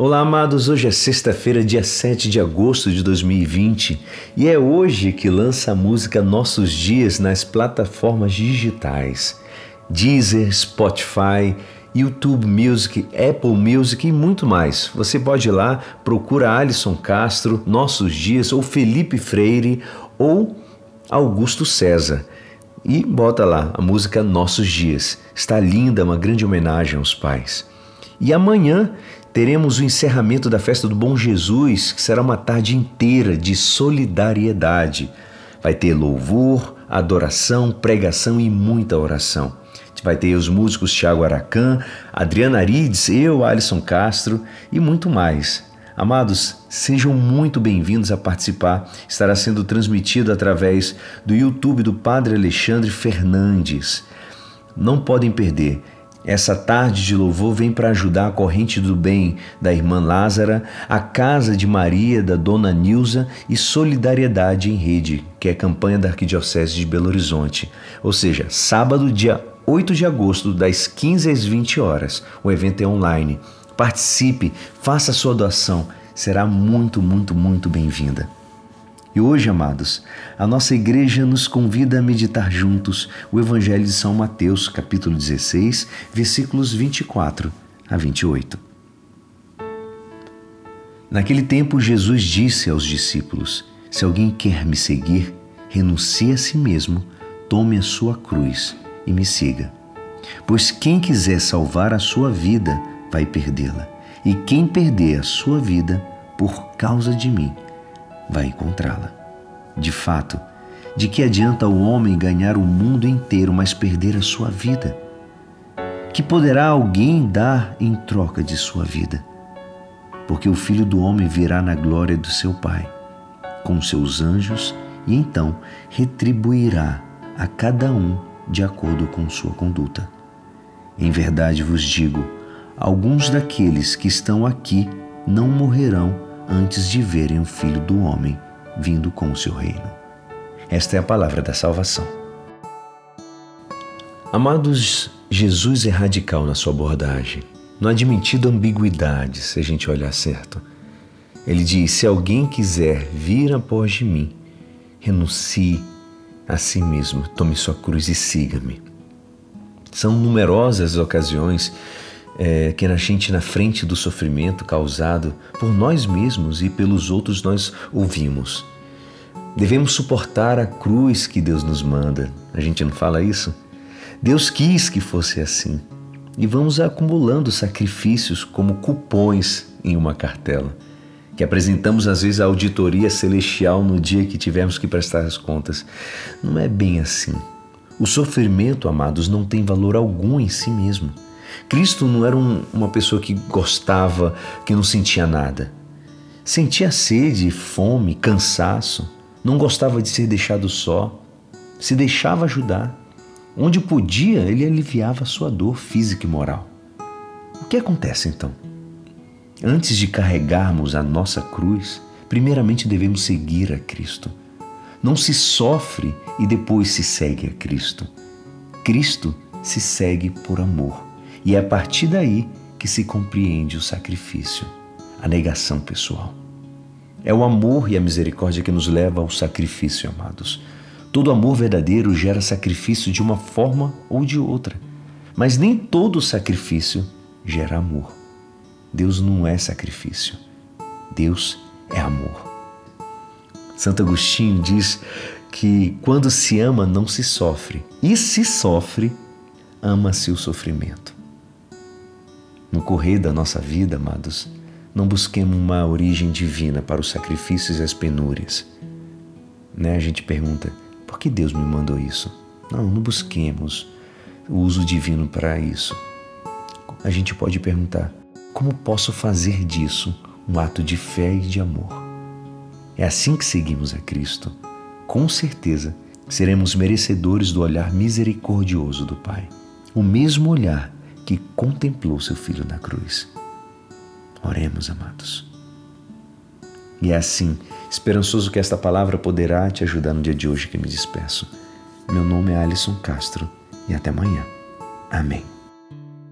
Olá, amados. Hoje é sexta-feira, dia 7 de agosto de 2020 e é hoje que lança a música Nossos Dias nas plataformas digitais Deezer, Spotify, YouTube Music, Apple Music e muito mais. Você pode ir lá, procura Alisson Castro, Nossos Dias ou Felipe Freire ou Augusto César e bota lá a música Nossos Dias. Está linda, uma grande homenagem aos pais. E amanhã teremos o encerramento da festa do Bom Jesus, que será uma tarde inteira de solidariedade. Vai ter louvor, adoração, pregação e muita oração. Vai ter os músicos Tiago Aracan, Adriana Arides, eu, Alisson Castro e muito mais. Amados, sejam muito bem-vindos a participar. Estará sendo transmitido através do YouTube do Padre Alexandre Fernandes. Não podem perder. Essa tarde de louvor vem para ajudar a corrente do bem da irmã Lázara, a Casa de Maria da Dona Nilza e Solidariedade em Rede, que é campanha da Arquidiocese de Belo Horizonte. Ou seja, sábado, dia 8 de agosto, das 15 às 20 horas. O evento é online. Participe, faça sua doação, será muito, muito, muito bem-vinda. E hoje, amados, a nossa igreja nos convida a meditar juntos o Evangelho de São Mateus, capítulo 16, versículos 24 a 28. Naquele tempo, Jesus disse aos discípulos: Se alguém quer me seguir, renuncie a si mesmo, tome a sua cruz e me siga. Pois quem quiser salvar a sua vida, vai perdê-la, e quem perder a sua vida por causa de mim, vai encontrá-la. De fato, de que adianta o homem ganhar o mundo inteiro, mas perder a sua vida? Que poderá alguém dar em troca de sua vida? Porque o filho do homem virá na glória do seu Pai, com seus anjos, e então retribuirá a cada um de acordo com sua conduta. Em verdade vos digo: alguns daqueles que estão aqui não morrerão antes de verem o Filho do Homem vindo com o seu reino. Esta é a palavra da salvação. Amados, Jesus é radical na sua abordagem, não admitindo ambiguidade, se a gente olhar certo. Ele diz: se alguém quiser vir após de mim, renuncie a si mesmo, tome sua cruz e siga-me. São numerosas as ocasiões é, que a gente, na frente do sofrimento causado por nós mesmos e pelos outros, nós ouvimos. Devemos suportar a cruz que Deus nos manda. A gente não fala isso? Deus quis que fosse assim. E vamos acumulando sacrifícios como cupons em uma cartela, que apresentamos às vezes à auditoria celestial no dia que tivermos que prestar as contas. Não é bem assim. O sofrimento, amados, não tem valor algum em si mesmo. Cristo não era um, uma pessoa que gostava, que não sentia nada. Sentia sede, fome, cansaço, não gostava de ser deixado só, se deixava ajudar. Onde podia, ele aliviava a sua dor física e moral. O que acontece então? Antes de carregarmos a nossa cruz, primeiramente devemos seguir a Cristo. Não se sofre e depois se segue a Cristo. Cristo se segue por amor. E é a partir daí que se compreende o sacrifício, a negação pessoal. É o amor e a misericórdia que nos leva ao sacrifício, amados. Todo amor verdadeiro gera sacrifício de uma forma ou de outra, mas nem todo sacrifício gera amor. Deus não é sacrifício, Deus é amor. Santo Agostinho diz que quando se ama não se sofre, e se sofre, ama-se o sofrimento. No correr da nossa vida, amados, não busquemos uma origem divina para os sacrifícios e as penúrias. Né? A gente pergunta, por que Deus me mandou isso? Não, não busquemos o uso divino para isso. A gente pode perguntar, como posso fazer disso um ato de fé e de amor? É assim que seguimos a Cristo. Com certeza, seremos merecedores do olhar misericordioso do Pai. O mesmo olhar que contemplou seu filho na cruz. Oremos, amados. E é assim, esperançoso que esta palavra poderá te ajudar no dia de hoje que me despeço. Meu nome é Alisson Castro e até amanhã. Amém.